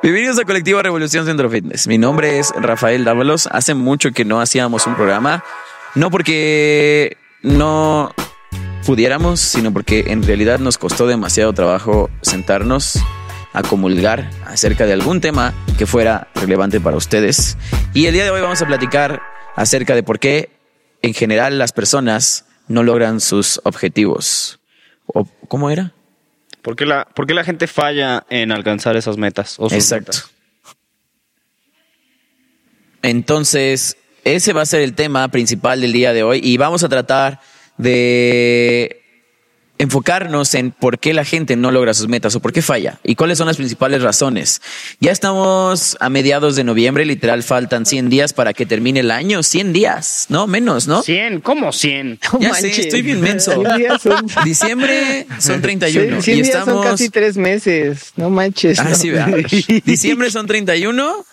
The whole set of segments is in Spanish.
Bienvenidos a Colectivo Revolución Centro Fitness. Mi nombre es Rafael Dávalos. Hace mucho que no hacíamos un programa. No porque no pudiéramos, sino porque en realidad nos costó demasiado trabajo sentarnos a comulgar acerca de algún tema que fuera relevante para ustedes. Y el día de hoy vamos a platicar acerca de por qué en general las personas no logran sus objetivos. ¿O cómo era? ¿Por qué la, por qué la gente falla en alcanzar esas metas? Exacto. metas? Entonces, ese va a ser el tema principal del día de hoy y vamos a tratar de enfocarnos en por qué la gente no logra sus metas o por qué falla y cuáles son las principales razones. Ya estamos a mediados de noviembre, literal faltan 100 días para que termine el año, 100 días, no menos, ¿no? 100, ¿cómo 100? Ya sé, estoy bien menso. Cien días son, Diciembre son 31 cien y días estamos son casi tres meses. No manches. Ah, no. sí, ¿verdad? Diciembre son 31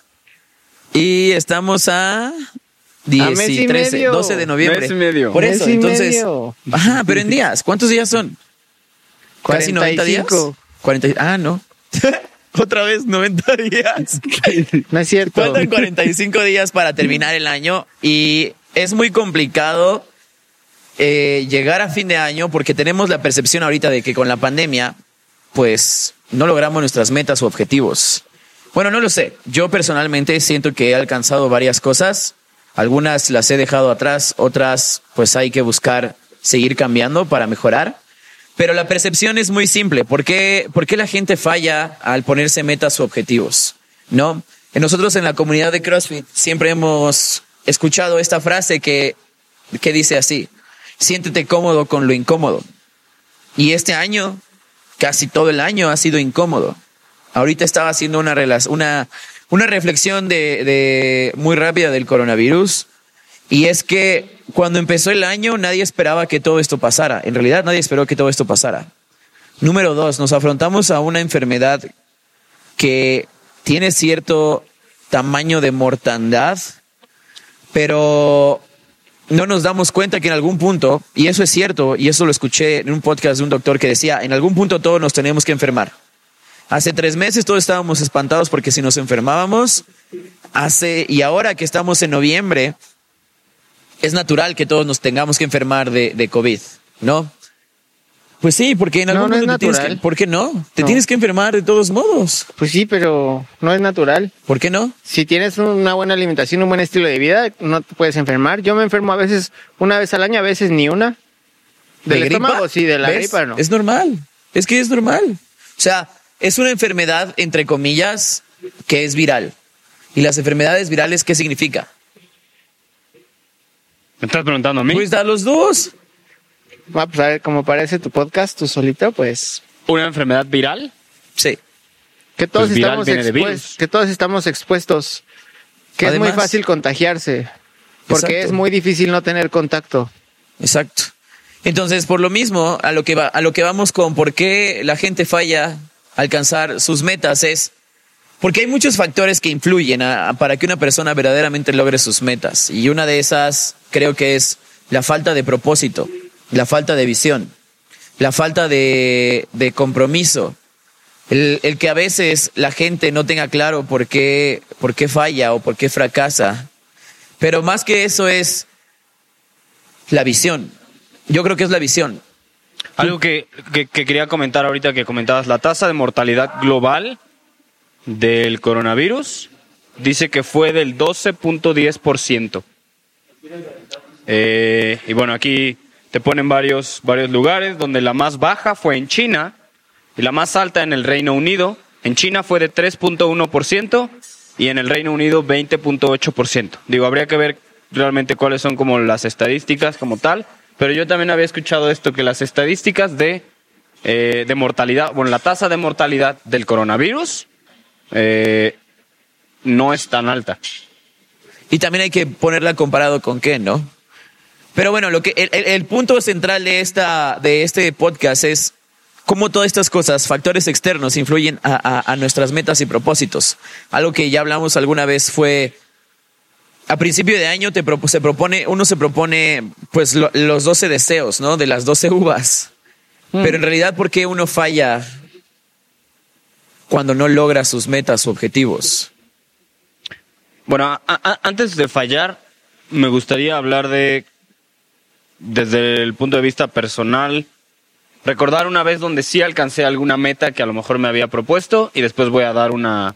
y estamos a 10 A mes y y 13, medio. 12 de noviembre. Mes y medio. Por Mes eso, y entonces. medio. Ajá, pero en días. ¿Cuántos días son? Casi 90 días. 45. 40, ah, no. Otra vez 90 días. No es cierto. Faltan 45 días para terminar el año y es muy complicado eh, llegar a fin de año porque tenemos la percepción ahorita de que con la pandemia, pues no logramos nuestras metas o objetivos. Bueno, no lo sé. Yo personalmente siento que he alcanzado varias cosas. Algunas las he dejado atrás, otras pues hay que buscar seguir cambiando para mejorar. Pero la percepción es muy simple. ¿Por qué, por qué la gente falla al ponerse metas o objetivos? ¿No? Nosotros en la comunidad de CrossFit siempre hemos escuchado esta frase que, que dice así, siéntete cómodo con lo incómodo. Y este año, casi todo el año ha sido incómodo. Ahorita estaba haciendo una, una, una reflexión de, de muy rápida del coronavirus. Y es que cuando empezó el año nadie esperaba que todo esto pasara. En realidad nadie esperó que todo esto pasara. Número dos, nos afrontamos a una enfermedad que tiene cierto tamaño de mortandad, pero no nos damos cuenta que en algún punto, y eso es cierto, y eso lo escuché en un podcast de un doctor que decía, en algún punto todos nos tenemos que enfermar. Hace tres meses todos estábamos espantados porque si nos enfermábamos, hace, y ahora que estamos en noviembre, es natural que todos nos tengamos que enfermar de, de COVID, ¿no? Pues sí, porque en No, algún no te tienes que. ¿por qué no? Te No. tienes que enfermar de todos modos. Pues sí, pero no es natural. ¿Por qué no? Si tienes una buena alimentación, un buen estilo de vida, no te puedes enfermar. Yo me enfermo a veces una vez al año, a veces ni una. Del ¿De gripa? estómago, sí, de la ¿Ves? gripa no. Es normal. Es que es normal. O sea, es una enfermedad, entre comillas, que es viral. ¿Y las enfermedades virales qué significa? ¿Me estás preguntando a mí? Pues a los dos. Ah, pues a ver, como parece tu podcast, tú solito, pues ¿Una enfermedad viral? Sí. que todos Pues estamos expuestos, que todos estamos expuestos, que es muy fácil contagiarse, porque Exacto. es muy difícil no tener contacto. Exacto. Entonces, por lo mismo, a lo que va, a lo que vamos con por qué la gente falla alcanzar sus metas es porque hay muchos factores que influyen a- para que una persona verdaderamente logre sus metas. Y una de esas creo que es la falta de propósito, la falta de visión, la falta de, de compromiso. El, el que a veces la gente no tenga claro por qué, por qué falla o por qué fracasa. Pero más que eso es la visión. Yo creo que es la visión. Algo que, que- que quería comentar ahorita que comentabas, la tasa de mortalidad global del coronavirus dice que fue del 12.10%. Eh, y bueno, aquí te ponen varios, varios lugares donde la más baja fue en China y la más alta en el Reino Unido. En China fue de 3.1% y en el Reino Unido 20.8%. Digo, habría que ver realmente cuáles son como las estadísticas como tal, pero yo también había escuchado esto, que las estadísticas de, eh, de mortalidad, bueno, la tasa de mortalidad del coronavirus eh, no es tan alta. Y también hay que ponerla comparado con qué, ¿no? Pero bueno, lo que el, punto central de esta de este podcast es cómo todas estas cosas, factores externos, influyen a, a- a nuestras metas y propósitos. Algo que ya hablamos alguna vez fue a principio de año te se propone, uno se propone pues lo- los 12 deseos, ¿no? De las 12 uvas. Pero en realidad, ¿por qué uno falla cuando no logra sus metas o objetivos? Bueno, antes de fallar, me gustaría hablar de, desde el punto de vista personal, recordar una vez donde sí alcancé alguna meta que a lo mejor me había propuesto y después voy a dar una,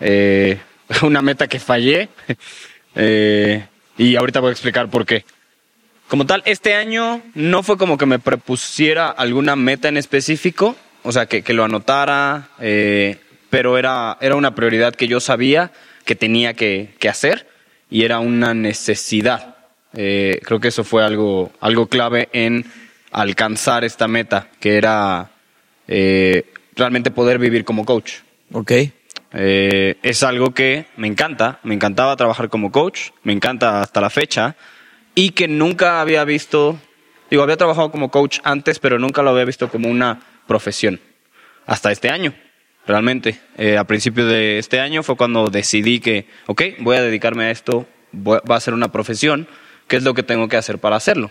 eh, una meta que fallé. Eh, y ahorita voy a explicar por qué. Como tal, este año no fue como que me propusiera alguna meta en específico, o sea, que, que lo anotara, eh, pero era, era una prioridad que yo sabía que tenía que, que hacer y era una necesidad. Eh, creo que eso fue algo, algo clave en alcanzar esta meta, que era eh, realmente poder vivir como coach. ¿Ok? Eh, es algo que me encanta, me encantaba trabajar como coach, me encanta hasta la fecha, y que nunca había visto, digo, había trabajado como coach antes, pero nunca lo había visto como una profesión. Hasta este año, realmente. Eh, a principios de este año fue cuando decidí que, ok, voy a dedicarme a esto, va a ser una profesión, ¿qué es lo que tengo que hacer para hacerlo?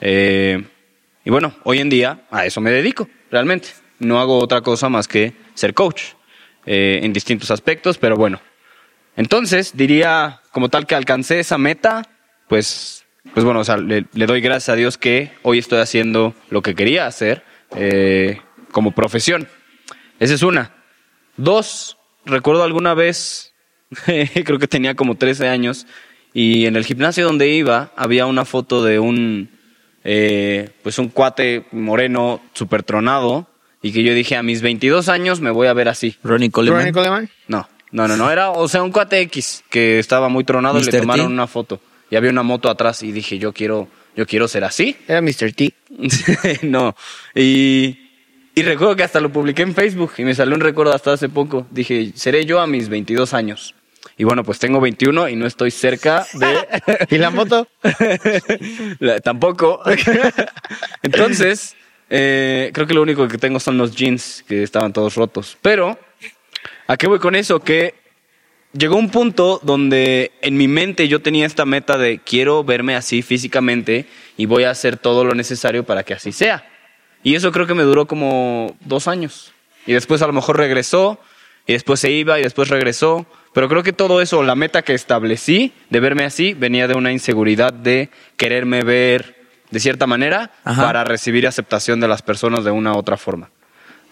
Eh, y bueno, hoy en día a eso me dedico, realmente. No hago otra cosa más que ser coach eh, en distintos aspectos, pero bueno. Entonces, diría como tal que alcancé esa meta, pues, pues bueno, o sea, le, doy gracias a Dios que hoy estoy haciendo lo que quería hacer eh, como profesión. Esa es una. Dos, recuerdo alguna vez, creo que tenía como 13 años, y en el gimnasio donde iba había una foto de un, eh, pues un cuate moreno super tronado, y que yo dije a mis 22 años me voy a ver así. Ronnie Coleman. Ronnie Coleman. No, no, no, no, era, o sea, un cuate X que estaba muy tronado y le tomaron T. una foto. Y había una moto atrás y dije, yo quiero, yo quiero ser así. Era Mr. T. no. Y, y recuerdo que hasta lo publiqué en Facebook y me salió un recuerdo hasta hace poco. Dije, seré yo a mis 22 años. Y bueno, pues tengo 21 y no estoy cerca de... ¿Y la moto? La- tampoco. Entonces, eh, creo que lo único que tengo son los jeans que estaban todos rotos. Pero, ¿a qué voy con eso? Que llegó un punto donde en mi mente yo tenía esta meta de quiero verme así físicamente y voy a hacer todo lo necesario para que así sea. Y eso creo que me duró como dos años. Y después a lo mejor regresó, y después se iba, y después regresó. Pero creo que todo eso, la meta que establecí de verme así, venía de una inseguridad de quererme ver de cierta manera Ajá. para recibir aceptación de las personas de una u otra forma.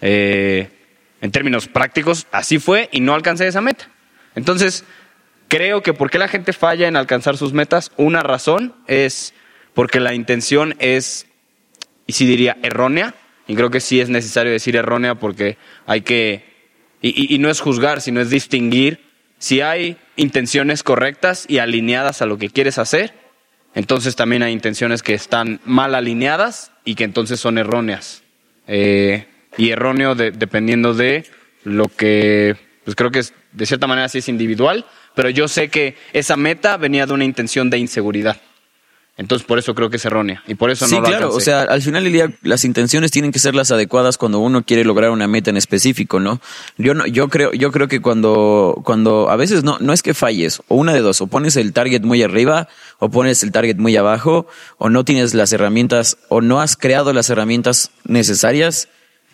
Eh, en términos prácticos, así fue y no alcancé esa meta. Entonces, creo que por qué la gente falla en alcanzar sus metas, una razón es porque la intención es, y sí diría, errónea, y creo que sí es necesario decir errónea porque hay que, y, y- y no es juzgar, sino es distinguir si hay intenciones correctas y alineadas a lo que quieres hacer, entonces también hay intenciones que están mal alineadas y que entonces son erróneas. Eh, y erróneo de- dependiendo de lo que, pues creo que es, de cierta manera sí es individual, pero yo sé que esa meta venía de una intención de inseguridad. Entonces por eso creo que es errónea y por eso Sí, no lo claro. alcancé. O sea, al final del día, las intenciones tienen que ser las adecuadas cuando uno quiere lograr una meta en específico, ¿no? Yo no, yo creo, yo creo que cuando, cuando a veces no, no es que falles, o una de dos, o pones el target muy arriba, o pones el target muy abajo, o no tienes las herramientas, o no has creado las herramientas necesarias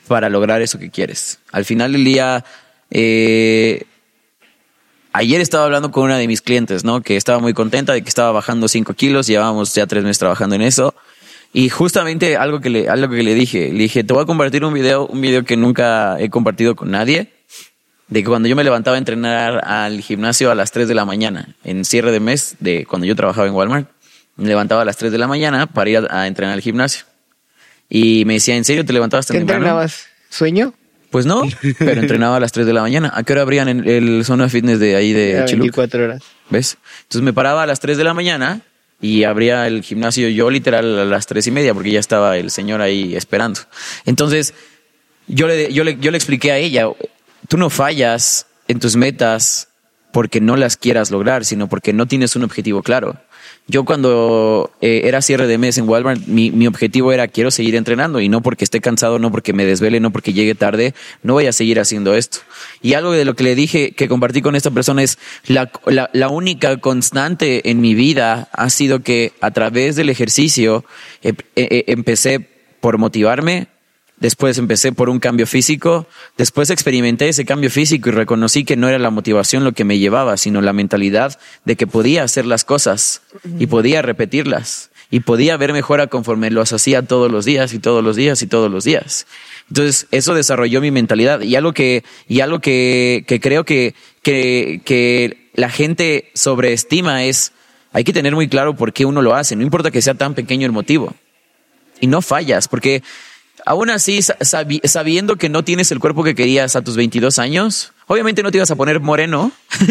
para lograr eso que quieres. Al final del día, eh, Ayer estaba hablando con una de mis clientes, ¿no? Que estaba muy contenta de que estaba bajando 5 kilos, llevábamos ya tres meses trabajando en eso. Y justamente algo que le, algo que le dije, le dije, te voy a compartir un video, un video que nunca he compartido con nadie, de que cuando yo me levantaba a entrenar al gimnasio a las 3 de la mañana, en cierre de mes, de cuando yo trabajaba en Walmart, me levantaba a las 3 de la mañana para ir a, a entrenar al gimnasio. Y me decía, ¿en serio te levantabas tan ¿Qué temprano?" entrenabas? ¿Sueño? Pues no, pero entrenaba a las 3 de la mañana. ¿A qué hora abrían en el zona fitness de ahí de Era Chiluc? 24 horas. ¿Ves? Entonces me paraba a las 3 de la mañana y abría el gimnasio yo literal a las tres y media porque ya estaba el señor ahí esperando. Entonces yo le, yo le, yo le expliqué a ella, tú no fallas en tus metas porque no las quieras lograr, sino porque no tienes un objetivo claro. Yo cuando eh, era cierre de mes en Walmart, mi, mi objetivo era quiero seguir entrenando y no porque esté cansado, no porque me desvele, no porque llegue tarde, no voy a seguir haciendo esto. Y algo de lo que le dije, que compartí con esta persona es la, la, la única constante en mi vida ha sido que a través del ejercicio eh, eh, empecé por motivarme, después empecé por un cambio físico, después experimenté ese cambio físico y reconocí que no era la motivación lo que me llevaba, sino la mentalidad de que podía hacer las cosas y podía repetirlas y podía ver mejora conforme los hacía todos los días y todos los días y todos los días. Entonces, eso desarrolló mi mentalidad y algo que, y algo que, que creo que, que, que la gente sobreestima es, hay que tener muy claro por qué uno lo hace, no importa que sea tan pequeño el motivo. Y no fallas, porque aún así, sabiendo que no tienes el cuerpo que querías a tus 22 años, obviamente no te ibas a poner moreno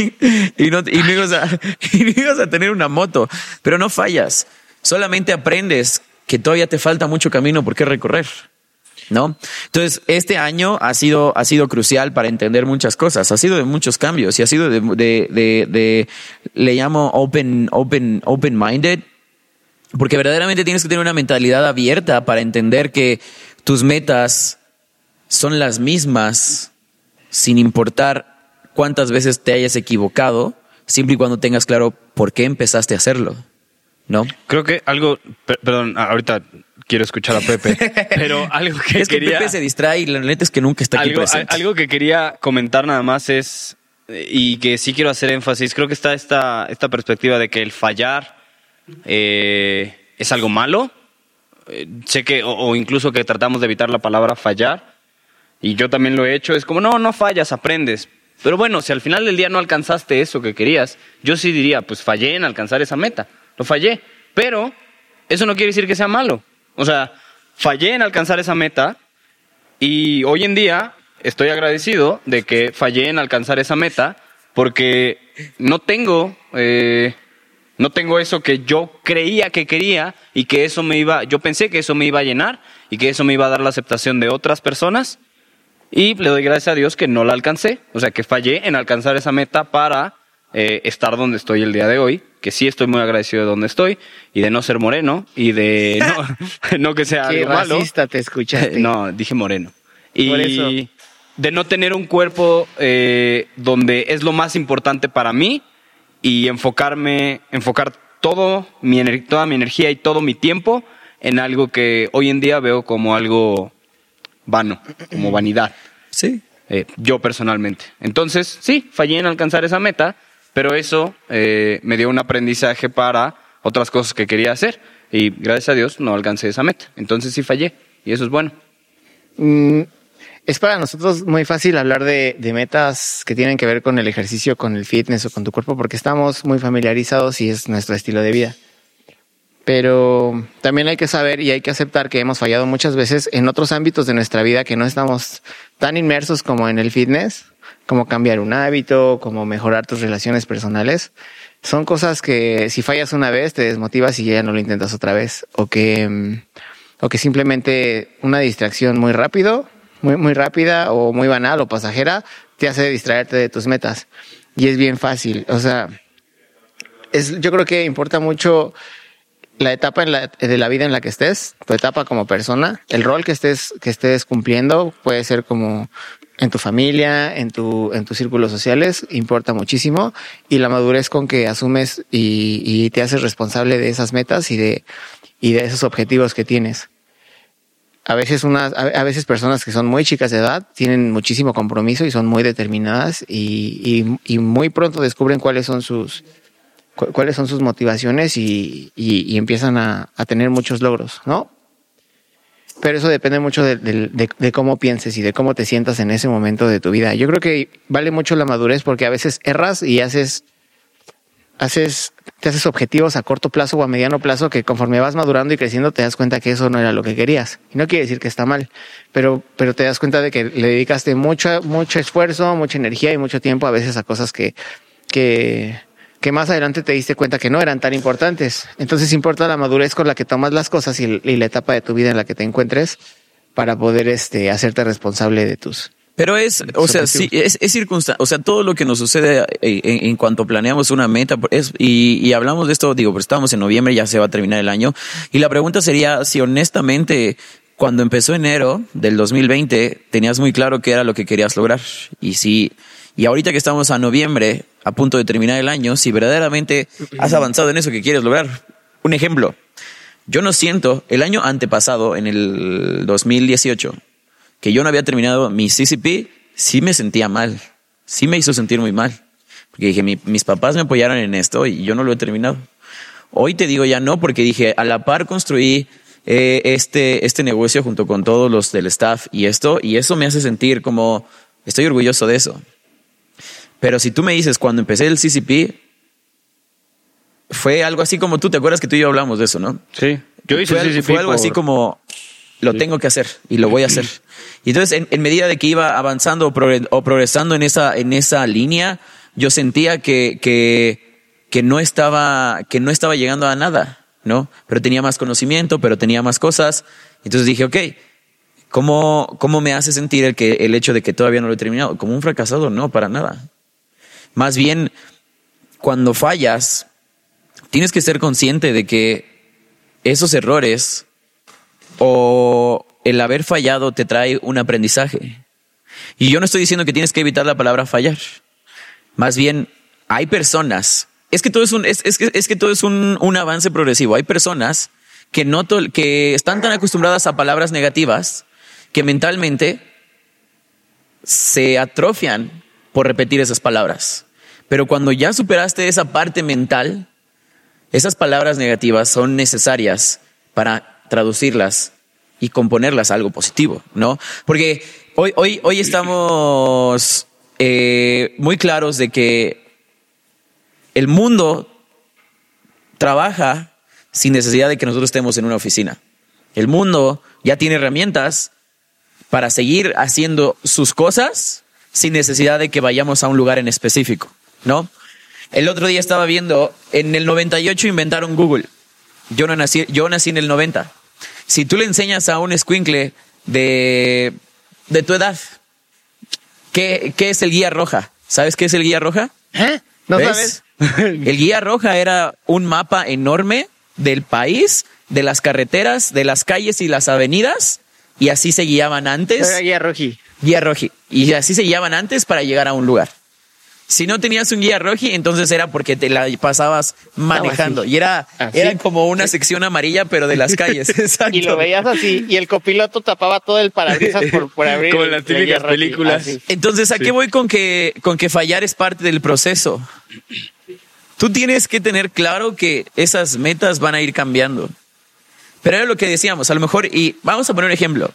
y, no, y, no ibas a, tener una moto, pero no fallas. Solamente aprendes que todavía te falta mucho camino por qué recorrer. ¿no? Entonces, este año ha sido, ha sido crucial para entender muchas cosas, ha sido de muchos cambios y ha sido de, de, de, de le llamo open, open, open minded, porque verdaderamente tienes que tener una mentalidad abierta para entender que tus metas son las mismas sin importar cuántas veces te hayas equivocado, siempre y cuando tengas claro por qué empezaste a hacerlo. ¿No? Creo que algo, perdón, ahorita quiero escuchar a Pepe, pero algo que es quería... que Pepe se distrae y la neta es que nunca está aquí algo, presente. Algo que quería comentar nada más es, y que sí quiero hacer énfasis, creo que está esta, esta perspectiva de que el fallar eh, es algo malo. Eh, sé que, o, incluso que tratamos de evitar la palabra fallar, y yo también lo he hecho, es como, no, no fallas, aprendes. Pero bueno, si al final del día no alcanzaste eso que querías, yo sí diría, pues fallé en alcanzar esa meta, lo fallé. Pero eso no quiere decir que sea malo. O sea, fallé en alcanzar esa meta y hoy en día estoy agradecido de que fallé en alcanzar esa meta porque no tengo, eh, no tengo eso que yo creía que quería y que eso me iba, yo pensé que eso me iba a llenar y que eso me iba a dar la aceptación de otras personas y le doy gracias a Dios que no la alcancé, o sea que fallé en alcanzar esa meta para eh, estar donde estoy el día de hoy, que sí estoy muy agradecido de donde estoy y de no ser moreno y de no, no que sea Qué algo malo. racista te escuchaste. No, dije moreno. Y Por eso. de no tener un cuerpo eh, donde es lo más importante para mí y enfocarme, enfocar todo mi toda mi energía y todo mi tiempo en algo que hoy en día veo como algo vano, como vanidad. Sí. Eh, yo personalmente. Entonces, sí, fallé en alcanzar esa meta, pero eso eh, me dio un aprendizaje para otras cosas que quería hacer y gracias a Dios no alcancé esa meta. Entonces sí fallé y eso es bueno. Mm, es para nosotros muy fácil hablar de, metas que tienen que ver con el ejercicio, con el fitness o con tu cuerpo, porque estamos muy familiarizados y es nuestro estilo de vida. Pero también hay que saber y hay que aceptar que hemos fallado muchas veces en otros ámbitos de nuestra vida que no estamos tan inmersos como en el fitness, como cambiar un hábito, como mejorar tus relaciones personales. Son cosas que si fallas una vez te desmotivas y ya no lo intentas otra vez. O que, o que simplemente una distracción muy rápido, muy, muy rápida o muy banal o pasajera te hace distraerte de tus metas. Y es bien fácil. O sea, es, yo creo que importa mucho la etapa en la, de la vida en la que estés, tu etapa como persona, el rol que estés, que estés cumpliendo, puede ser como en tu familia, en tu, en tus círculos sociales, importa muchísimo, y la madurez con que asumes y, y te haces responsable de esas metas y de, y de esos objetivos que tienes. A veces unas, a veces personas que son muy chicas de edad tienen muchísimo compromiso y son muy determinadas y, y, y muy pronto descubren cuáles son sus, cu- cuáles son sus motivaciones y, y- y empiezan a, a tener muchos logros, ¿no? Pero eso depende mucho de, de- de- de cómo pienses y de cómo te sientas en ese momento de tu vida. Yo creo que vale mucho la madurez porque a veces erras y haces, haces, te haces objetivos a corto plazo o a mediano plazo que conforme vas madurando y creciendo te das cuenta que eso no era lo que querías. Y no quiere decir que está mal, pero, pero te das cuenta de que le dedicaste mucho, mucho esfuerzo, mucha energía y mucho tiempo a veces a cosas que, que, que más adelante te diste cuenta que no eran tan importantes. Entonces importa la madurez con la que tomas las cosas y, y la etapa de tu vida en la que te encuentres para poder este, hacerte responsable de tus... Pero es, o sea, sí, es, es circunstancia, o sea, todo lo que nos sucede eh, en, en cuanto planeamos una meta, es, y, y hablamos de esto, digo, pero estamos en noviembre, ya se va a terminar el año, y la pregunta sería si honestamente, cuando empezó enero del 2020, tenías muy claro qué era lo que querías lograr, y si, y ahorita que estamos a noviembre, a punto de terminar el año, si verdaderamente has avanzado en eso que quieres lograr. Un ejemplo, yo no siento, el año antepasado, en el 2018, que yo no había terminado mi CCP, sí me sentía mal. Sí me hizo sentir muy mal. Porque dije, mi- mis papás me apoyaron en esto y yo no lo he terminado. Hoy te digo ya no, porque dije, a la par construí eh, este, este negocio junto con todos los del staff y esto, y eso me hace sentir como, estoy orgulloso de eso. Pero si tú me dices, cuando empecé el CCP, fue algo así como tú, ¿te acuerdas que tú y yo hablamos de eso, no? Sí. Yo hice fue, al- CCP fue algo por- así como lo tengo que hacer y lo voy a hacer. Y entonces, en, en medida de que iba avanzando o, progre- o progresando en esa, en esa línea, yo sentía que, que, que no estaba, que no estaba llegando a nada, ¿no? Pero tenía más conocimiento, pero tenía más cosas. Entonces dije, ok, ¿cómo, cómo me hace sentir el, que, el hecho de que todavía no lo he terminado? Como un fracasado, no, para nada. Más bien, cuando fallas, tienes que ser consciente de que esos errores o el haber fallado te trae un aprendizaje. Y yo no estoy diciendo que tienes que evitar la palabra fallar. Más bien, hay personas, es que todo es un, que, todo es un, avance progresivo. Hay personas que no que están tan acostumbradas a palabras negativas que mentalmente se atrofian por repetir esas palabras. Pero cuando ya superaste esa parte mental, esas palabras negativas son necesarias para traducirlas y componerlas algo positivo, ¿no? Porque hoy, hoy, hoy estamos eh, muy claros de que el mundo trabaja sin necesidad de que nosotros estemos en una oficina. El mundo ya tiene herramientas para seguir haciendo sus cosas sin necesidad de que vayamos a un lugar en específico, ¿no? El otro día estaba viendo, en el 98 inventaron Google. Yo no nací, yo nací en el 90. Si tú le enseñas a un escuincle de, de tu edad, ¿qué, ¿qué es el guía roja? ¿Sabes qué es el guía roja? ¿Eh? ¿No ¿Ves? sabes? El guía roja era un mapa enorme del país, de las carreteras, de las calles y las avenidas, y así se guiaban antes. Era guía roji. Guía roji. Y así se guiaban antes para llegar a un lugar. Si no tenías un guía roji, entonces era porque te la pasabas manejando. Y era, Así. era como una sección amarilla, pero de las calles. Exacto. Y lo veías así, y el copiloto tapaba todo el parabrisas por, por abrir. Como las típicas películas. así. Entonces, ¿a qué voy con que, con que fallar es parte del proceso? Tú tienes que tener claro que esas metas van a ir cambiando. Pero era lo que decíamos, a lo mejor, y vamos a poner un ejemplo.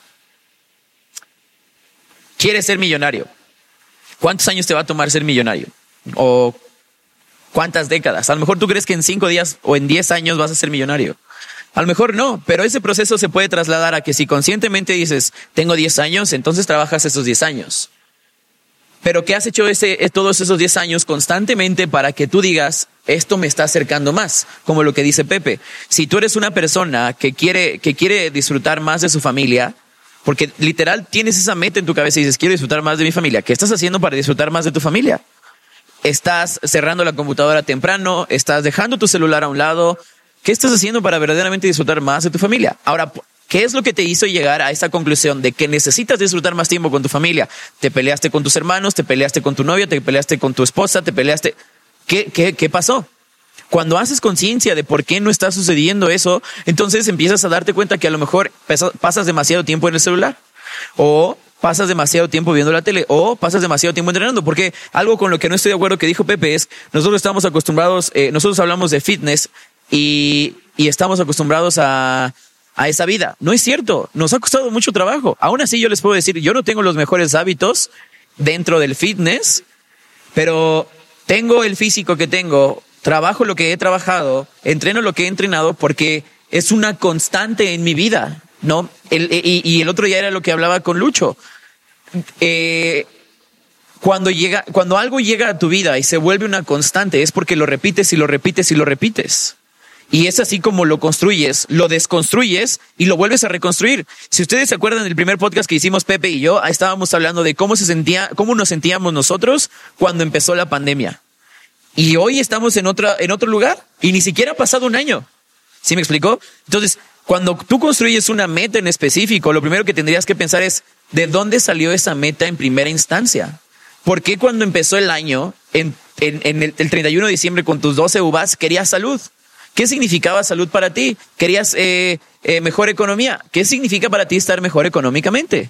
Quieres ser millonario. ¿Cuántos años te va a tomar ser millonario? ¿O cuántas décadas? A lo mejor tú crees que en cinco días o en diez años vas a ser millonario. A lo mejor no, pero ese proceso se puede trasladar a que si conscientemente dices, tengo 10 años, entonces trabajas esos 10 años. Pero ¿qué has hecho ese, eh, todos esos 10 años constantemente para que tú digas, esto me está acercando más? Como lo que dice Pepe. Si tú eres una persona que quiere, que quiere disfrutar más de su familia, porque literal tienes esa meta en tu cabeza y dices, quiero disfrutar más de mi familia. ¿Qué estás haciendo para disfrutar más de tu familia? Estás cerrando la computadora temprano, estás dejando tu celular a un lado. ¿Qué estás haciendo para verdaderamente disfrutar más de tu familia? Ahora, ¿qué es lo que te hizo llegar a esa conclusión de que necesitas disfrutar más tiempo con tu familia? Te peleaste con tus hermanos, te peleaste con tu novio, te peleaste con tu esposa, te peleaste. ¿Qué, qué, qué pasó? Cuando haces conciencia de por qué no está sucediendo eso, entonces empiezas a darte cuenta que a lo mejor pasas demasiado tiempo en el celular o pasas demasiado tiempo viendo la tele o pasas demasiado tiempo entrenando. Porque algo con lo que no estoy de acuerdo que dijo Pepe es, nosotros estamos acostumbrados, eh, nosotros hablamos de fitness y, estamos acostumbrados a esa vida. No es cierto, nos ha costado mucho trabajo. Aún así yo les puedo decir, yo no tengo los mejores hábitos dentro del fitness, pero tengo el físico que tengo, trabajo lo que he trabajado, entreno lo que he entrenado porque es una constante en mi vida, ¿no? El- y, el otro día era lo que hablaba con Lucho. Eh, cuando llega, cuando algo llega a tu vida y se vuelve una constante, es porque lo repites y lo repites y lo repites. Y es así como lo construyes, lo desconstruyes y lo vuelves a reconstruir. Si ustedes se acuerdan del primer podcast que hicimos Pepe y yo, estábamos hablando de cómo se sentía, cómo nos sentíamos nosotros cuando empezó la pandemia. Y hoy estamos en otra, en otro lugar y ni siquiera ha pasado un año. ¿Sí me explicó? Entonces, cuando tú construyes una meta en específico, lo primero que tendrías que pensar es, ¿de dónde salió esa meta en primera instancia? ¿Por qué cuando empezó el año, en, en- en el, el 31 de diciembre con tus 12 uvas, querías salud? ¿Qué significaba salud para ti? ¿Querías eh, eh, mejor economía? ¿Qué significa para ti estar mejor económicamente?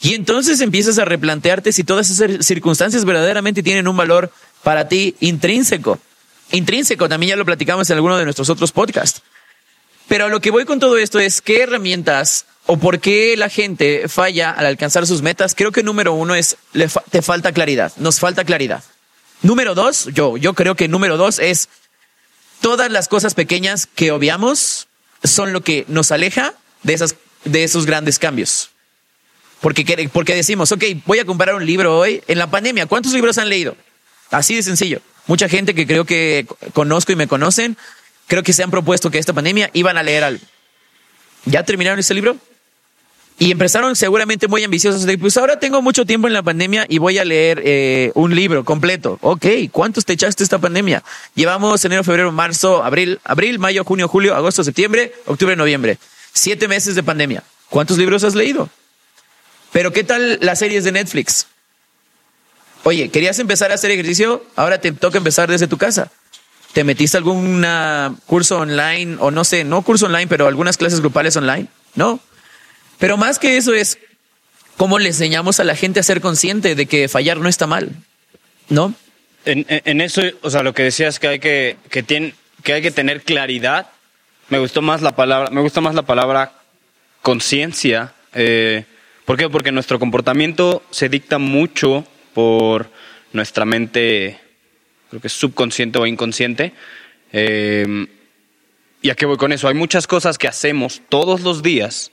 Y entonces empiezas a replantearte si todas esas circunstancias verdaderamente tienen un valor para ti intrínseco. Intrínseco, también ya lo platicamos en alguno de nuestros otros podcasts. Pero lo que voy con todo esto es qué herramientas o por qué la gente falla al alcanzar sus metas. Creo que número uno es, te falta claridad, nos falta claridad. Número dos, yo, yo creo que número dos es todas las cosas pequeñas que obviamos son lo que nos aleja de, esas, de esos grandes cambios. Porque, porque decimos, ok, voy a comprar un libro hoy. En la pandemia, ¿cuántos libros han leído? Así de sencillo. Mucha gente que creo que conozco y me conocen, creo que se han propuesto que esta pandemia iban a leer algo. ¿Ya terminaron ese libro? Y empezaron seguramente muy ambiciosos de, pues ahora tengo mucho tiempo en la pandemia y voy a leer eh, un libro completo. Ok, ¿cuántos te echaste esta pandemia? Llevamos enero, febrero, marzo, abril, abril, mayo, junio, julio, agosto, septiembre, octubre, noviembre. Siete meses de pandemia. ¿Cuántos libros has leído? Pero ¿qué tal las series de Netflix? Oye, ¿querías empezar a hacer ejercicio? Ahora te toca empezar desde tu casa. ¿Te metiste algún curso online o no sé, no curso online, pero algunas clases grupales online? No. Pero más que eso es cómo le enseñamos a la gente a ser consciente de que fallar no está mal. ¿No? En, eso, o sea, lo que decías que hay que, que, tien- que hay que tener claridad. Me gustó más la palabra, me gusta más la palabra conciencia. Eh, ¿Por qué? Porque nuestro comportamiento se dicta mucho por nuestra mente, creo que es subconsciente o inconsciente. Eh, ¿Y a qué voy con eso? Hay muchas cosas que hacemos todos los días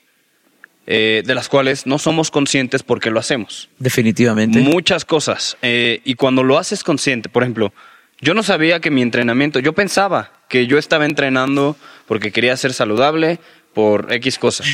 eh, de las cuales no somos conscientes porque lo hacemos. Definitivamente. Muchas cosas. Eh, y cuando lo haces consciente, por ejemplo, yo no sabía que mi entrenamiento, yo pensaba que yo estaba entrenando porque quería ser saludable por X cosas.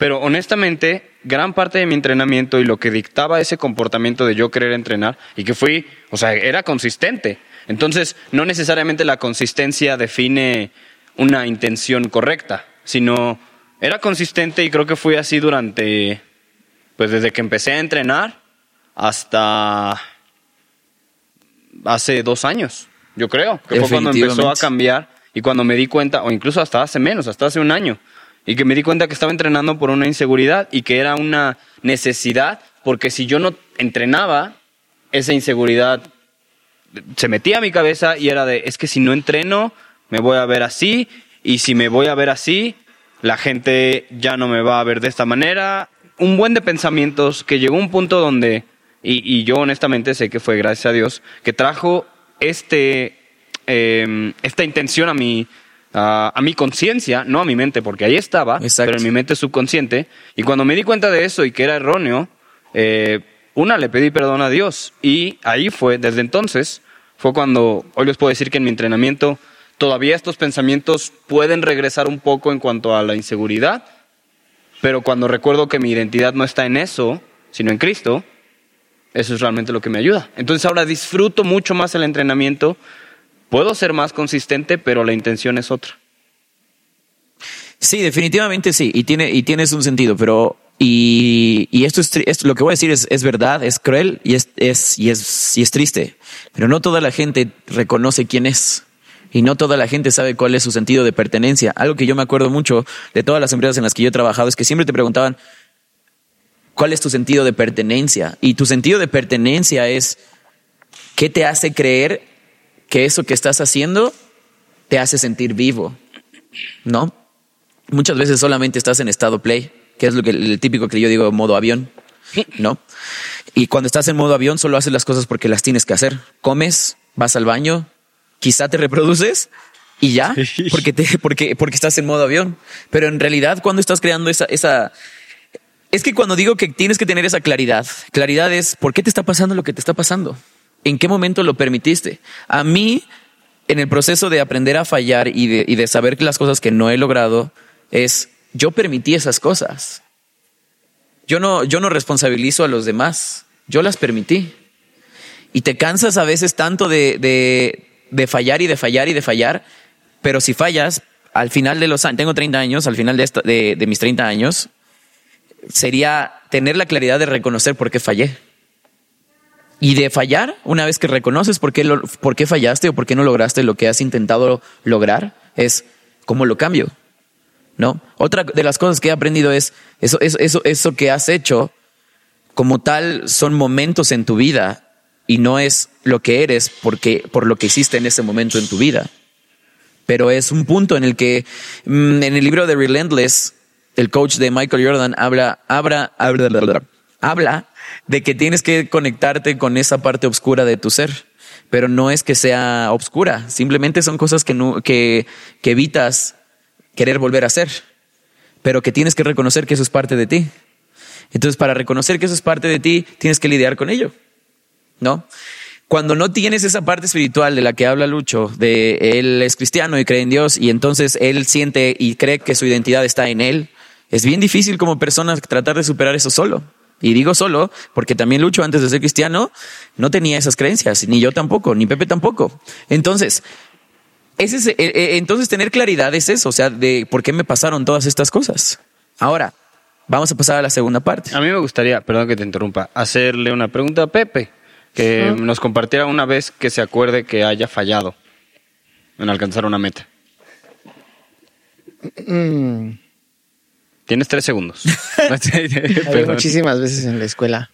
Pero honestamente, gran parte de mi entrenamiento y lo que dictaba ese comportamiento de yo querer entrenar y que fui, o sea, era consistente. Entonces, no necesariamente la consistencia define una intención correcta, sino era consistente y creo que fui así durante, pues desde que empecé a entrenar hasta hace dos años, yo creo, que fue cuando empezó a cambiar y cuando me di cuenta, o incluso hasta hace menos, hasta hace un año, y que me di cuenta que estaba entrenando por una inseguridad y que era una necesidad, porque si yo no entrenaba, esa inseguridad se metía a mi cabeza y era de, es que si no entreno, me voy a ver así, y si me voy a ver así, la gente ya no me va a ver de esta manera. Un buen de pensamientos que llegó a un punto donde, y, y yo honestamente sé que fue gracias a Dios, que trajo este, eh, esta intención a mi, a, a mi conciencia, no a mi mente, porque ahí estaba, Exacto. pero en mi mente subconsciente. Y cuando me di cuenta de eso y que era erróneo, eh, una, le pedí perdón a Dios. Y ahí fue, desde entonces, fue cuando hoy les puedo decir que en mi entrenamiento todavía estos pensamientos pueden regresar un poco en cuanto a la inseguridad, pero cuando recuerdo que mi identidad no está en eso, sino en Cristo, eso es realmente lo que me ayuda. Entonces ahora disfruto mucho más el entrenamiento, puedo ser más consistente, pero la intención es otra. Sí, definitivamente sí, y tiene y tienes un sentido, pero y, y esto es lo que voy a decir es, es verdad, es cruel y es, es y es y es triste, pero no toda la gente reconoce quién es y no toda la gente sabe cuál es su sentido de pertenencia. Algo que yo me acuerdo mucho de todas las empresas en las que yo he trabajado es que siempre te preguntaban cuál es tu sentido de pertenencia y tu sentido de pertenencia es qué te hace creer que eso que estás haciendo te hace sentir vivo, ¿no? muchas veces solamente estás en estado play, que es lo que el típico que yo digo modo avión, ¿no? Y cuando estás en modo avión solo haces las cosas porque las tienes que hacer. Comes, vas al baño, quizá te reproduces y ya, porque te, porque, porque estás en modo avión. Pero en realidad cuando estás creando esa, esa, es que cuando digo que tienes que tener esa claridad, claridad es por qué te está pasando lo que te está pasando. ¿En qué momento lo permitiste? A mí, en el proceso de aprender a fallar y de, saber que las cosas que no he logrado es yo permití esas cosas. Yo no, yo no responsabilizo a los demás. Yo las permití. Y te cansas a veces tanto de, de, fallar y de fallar y de fallar. Pero si fallas, al final de los años, tengo 30 años, al final de, esta- de mis 30 años, sería tener la claridad de reconocer por qué fallé. Y de fallar, una vez que reconoces por qué, lo- por qué fallaste o por qué no lograste lo que has intentado lograr, es cómo lo cambio. ¿No? Otra de las cosas que he aprendido es eso, eso, eso, eso que has hecho, como tal son momentos en tu vida y no es lo que eres porque por lo que hiciste en ese momento en tu vida. Pero es un punto en el que mm, en el libro de Relentless el coach de Michael Jordan habla habla habla, habla de que tienes que conectarte con esa parte oscura de tu ser, pero no es que sea oscura, simplemente son cosas que no que que evitas querer volver a hacer, pero que tienes que reconocer que eso es parte de ti. Entonces, para reconocer que eso es parte de ti, tienes que lidiar con ello. ¿No? Cuando no tienes esa parte espiritual de la que habla Lucho, de él es cristiano y cree en Dios y entonces él siente y cree que su identidad está en él, es bien difícil como persona tratar de superar eso solo. Y digo solo porque también Lucho antes de ser cristiano no tenía esas creencias, ni yo tampoco, ni Pepe tampoco. Entonces, ese es, eh, eh, entonces tener claridad es eso, o sea, de por qué me pasaron todas estas cosas. Ahora, vamos a pasar a la segunda parte. A mí me gustaría, perdón que te interrumpa, hacerle una pregunta a Pepe, que nos compartiera una vez que se acuerde que haya fallado en alcanzar una meta. Mm, Tienes tres segundos. muchísimas veces en la escuela.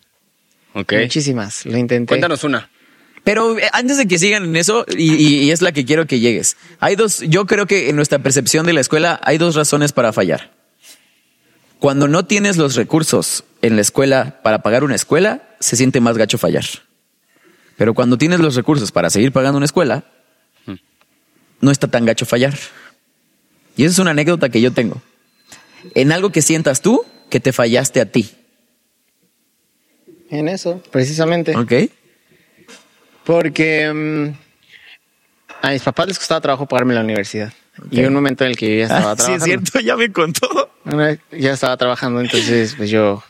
Ok. Muchísimas. Lo intenté. Cuéntanos una. Pero eh, antes de que sigan en eso, y, y- y es la que quiero que llegues, hay dos, yo creo que en nuestra percepción de la escuela hay dos razones para fallar. Cuando no tienes los recursos en la escuela para pagar una escuela, se siente más gacho fallar. Pero cuando tienes los recursos para seguir pagando una escuela, no está tan gacho fallar. Y esa es una anécdota que yo tengo. En algo que sientas tú que te fallaste a ti. En eso, precisamente. ¿Ok? Porque mm, a mis papás les costaba trabajo pagarme la universidad. Y un momento en el que yo ya estaba Ah, sí, trabajando. es cierto, ya me contó. Ya estaba trabajando, entonces pues yo,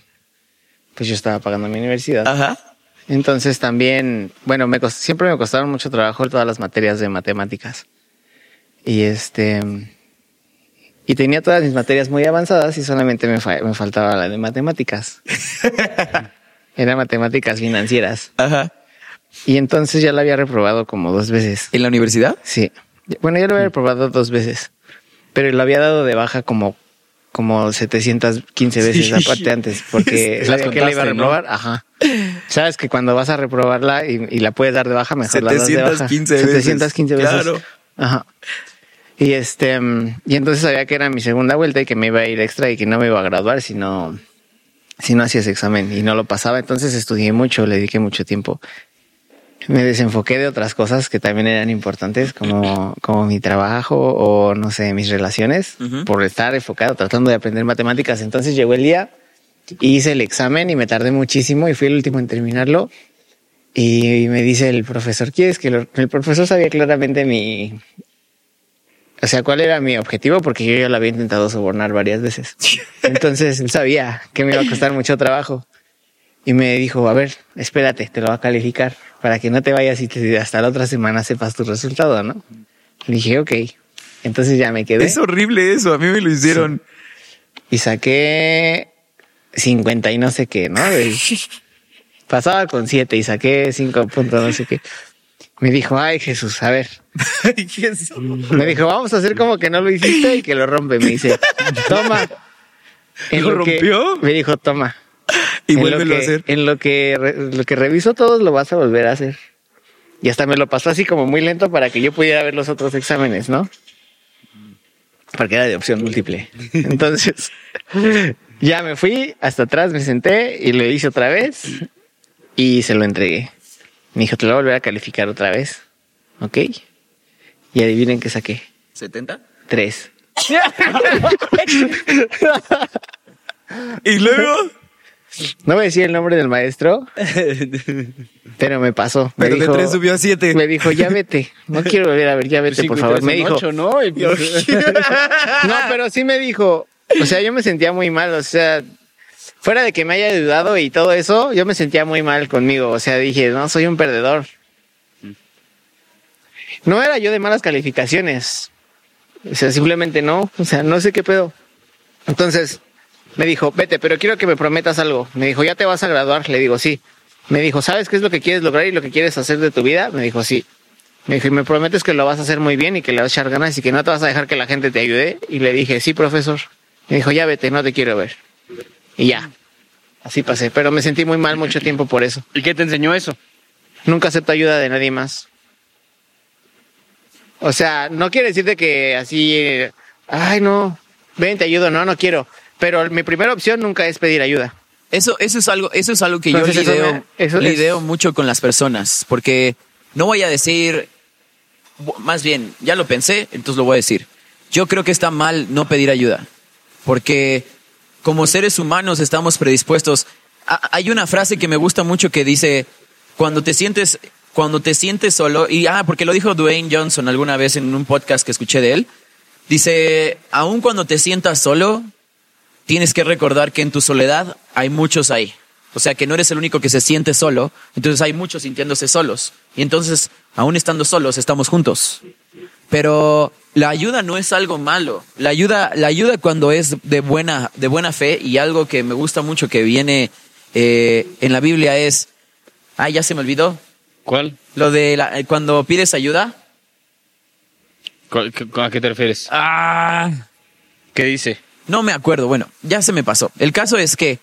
pues yo estaba pagando mi universidad. Ajá. Entonces también, bueno, me cost- siempre me costaron mucho trabajo todas las materias de matemáticas. Y este, y tenía todas mis materias muy avanzadas y solamente me, fa- me faltaba la de matemáticas. Era matemáticas financieras. Ajá. Y entonces ya la había reprobado como dos veces. ¿En la universidad? Sí. Bueno, ya lo había reprobado dos veces, pero lo había dado de baja como, como 715 veces Sí. aparte antes, porque Las sabía que la iba a reprobar. Ajá. Sabes que cuando vas a reprobarla y, y la puedes dar de baja, mejor la das de baja. 715 veces. 715 veces. Claro. Ajá. Y este, mm, y entonces sabía que era mi segunda vuelta y que me iba a ir extra y que no me iba a graduar si no, si no hacía ese examen y no lo pasaba. Entonces estudié mucho, le dediqué mucho tiempo. Me desenfoqué de otras cosas que también eran importantes, como, como mi trabajo o no sé, mis relaciones, por estar enfocado tratando de aprender matemáticas. Entonces llegó el día, hice el examen y me tardé muchísimo y fui el último en terminarlo. Y me dice el profesor, ¿quieres que lo-?" El profesor sabía claramente mi... O sea, cuál era mi objetivo, porque yo ya lo había intentado sobornar varias veces. Entonces él sabía que me iba a costar mucho trabajo. Y me dijo, a ver, espérate, te lo va a calificar para que no te vayas y te- hasta la otra semana sepas tu resultado, ¿no? Le dije, ok. Entonces ya me quedé Es horrible eso, a mí me lo hicieron. y saqué 50 y no sé qué, ¿no? Pasaba con 7 y saqué 5 puntos, no sé qué. Me dijo, ay Jesús, a ver. Me dijo, vamos a hacer como que no lo hiciste y que lo rompe. Me dice, toma. En ¿Lo rompió? me dijo, toma. y vuélvelo a hacer. En lo que, lo que reviso todos lo vas a volver a hacer. Y hasta me lo pasó así como muy lento para que yo pudiera ver los otros exámenes, ¿no? Porque era de opción múltiple. Entonces, ya me fui hasta atrás, me senté y lo hice otra vez y se lo entregué. Me dijo, te lo voy a volver a calificar otra vez. ¿Ok? Y adivinen qué saqué. ¿70? Tres. Y luego. No voy a decir el nombre del maestro, pero me pasó. Me Pero de 3 subió a 7. Me dijo, ya vete. No quiero volver a ver, ya vete, por favor. Me dijo, ¿no? Y- no, pero sí me dijo, o sea, yo me sentía muy mal, o sea, fuera de que me haya ayudado y todo eso, yo me sentía muy mal conmigo, o sea, dije, no, soy un perdedor. No era yo de malas calificaciones, o sea, simplemente no, o sea, no sé qué pedo. Entonces, me dijo, vete, pero quiero que me prometas algo. Me dijo, ¿ya te vas a graduar? Le digo, sí. Me dijo, ¿sabes qué es lo que quieres lograr y lo que quieres hacer de tu vida? Me dijo, sí. Me dijo, ¿y me prometes que lo vas a hacer muy bien y que le vas a echar ganas y que no te vas a dejar que la gente te ayude? Y le dije, sí, profesor. Me dijo, ya vete, no te quiero ver. Y ya. así pasé, pero me sentí muy mal mucho tiempo por eso. ¿Y qué te enseñó eso? Nunca acepto ayuda de nadie más. O sea, no quiere decir de que así, ay no, ven, te ayudo, no, no quiero. Pero mi primera opción nunca es pedir ayuda. Eso, eso es algo, eso es algo que Entonces, yo eso lideo, me- eso es- lideo mucho con las personas, porque no voy a decir, más bien, ya lo pensé, entonces lo voy a decir. Yo creo que está mal no pedir ayuda, porque como seres humanos estamos predispuestos. Hay una frase que me gusta mucho que dice, cuando te sientes, cuando te sientes solo, y ah, porque lo dijo Dwayne Johnson alguna vez en un podcast que escuché de él, dice, aun cuando te sientas solo, tienes que recordar que en tu soledad hay muchos ahí. O sea, que no eres el único que se siente solo, entonces hay muchos sintiéndose solos. Y entonces, aún estando solos, estamos juntos. Pero la ayuda no es algo malo. La ayuda, la ayuda cuando es de buena, de buena fe y algo que me gusta mucho que viene eh, en la Biblia es, ah, ya se me olvidó. ¿Cuál? Lo de la- eh, cuando pides ayuda. ¿Cuál- qué- ¿A qué te refieres? Ah, ¿Qué dice? No me acuerdo, bueno, ya se me pasó. El caso es que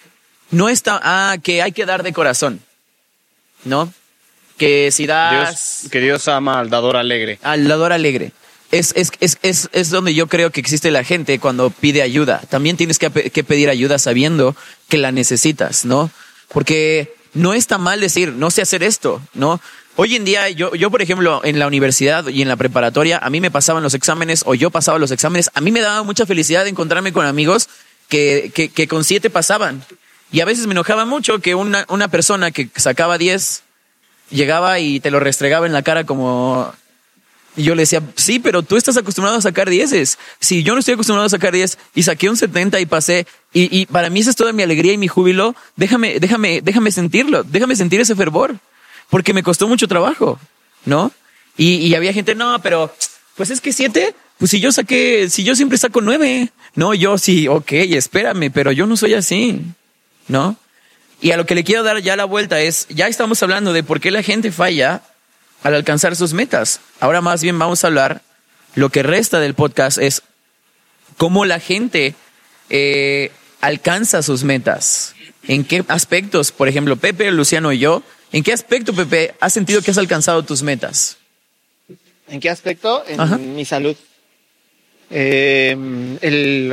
no está, ah, que hay que dar de corazón, ¿no? Que si das Dios, que Dios ama al dador alegre. al dador alegre. Es, es, es, es, donde yo creo que existe la gente cuando pide ayuda. También tienes que, que pedir ayuda sabiendo que la necesitas, ¿no? Porque no está mal decir, no sé hacer esto, ¿no? Hoy en día, yo, yo, por ejemplo, en la universidad y en la preparatoria, a mí me pasaban los exámenes o yo pasaba los exámenes. A mí me daba mucha felicidad encontrarme con amigos que, que, que con siete pasaban. Y a veces me enojaba mucho que una, una persona que sacaba 10 llegaba y te lo restregaba en la cara como y yo le decía, sí, pero tú estás acostumbrado a sacar dieces. Si yo no estoy acostumbrado a sacar 10 y saqué un 70 y pasé, y, y para mí esa es toda mi alegría y mi júbilo, déjame, déjame, déjame sentirlo, déjame sentir ese fervor, porque me costó mucho trabajo, ¿no? Y, y había gente, no, pero, pues es que siete, pues si yo saqué, si yo siempre saco nueve, no, yo sí, ok, espérame, pero yo no soy así, ¿no? Y a lo que le quiero dar ya la vuelta es, ya estamos hablando de por qué la gente falla al alcanzar sus metas. Ahora más bien vamos a hablar, lo que resta del podcast es cómo la gente eh, alcanza sus metas. ¿En qué aspectos, por ejemplo, Pepe, Luciano y yo, en qué aspecto, Pepe, has sentido que has alcanzado tus metas? ¿En qué aspecto? En Ajá. mi salud. Eh, el,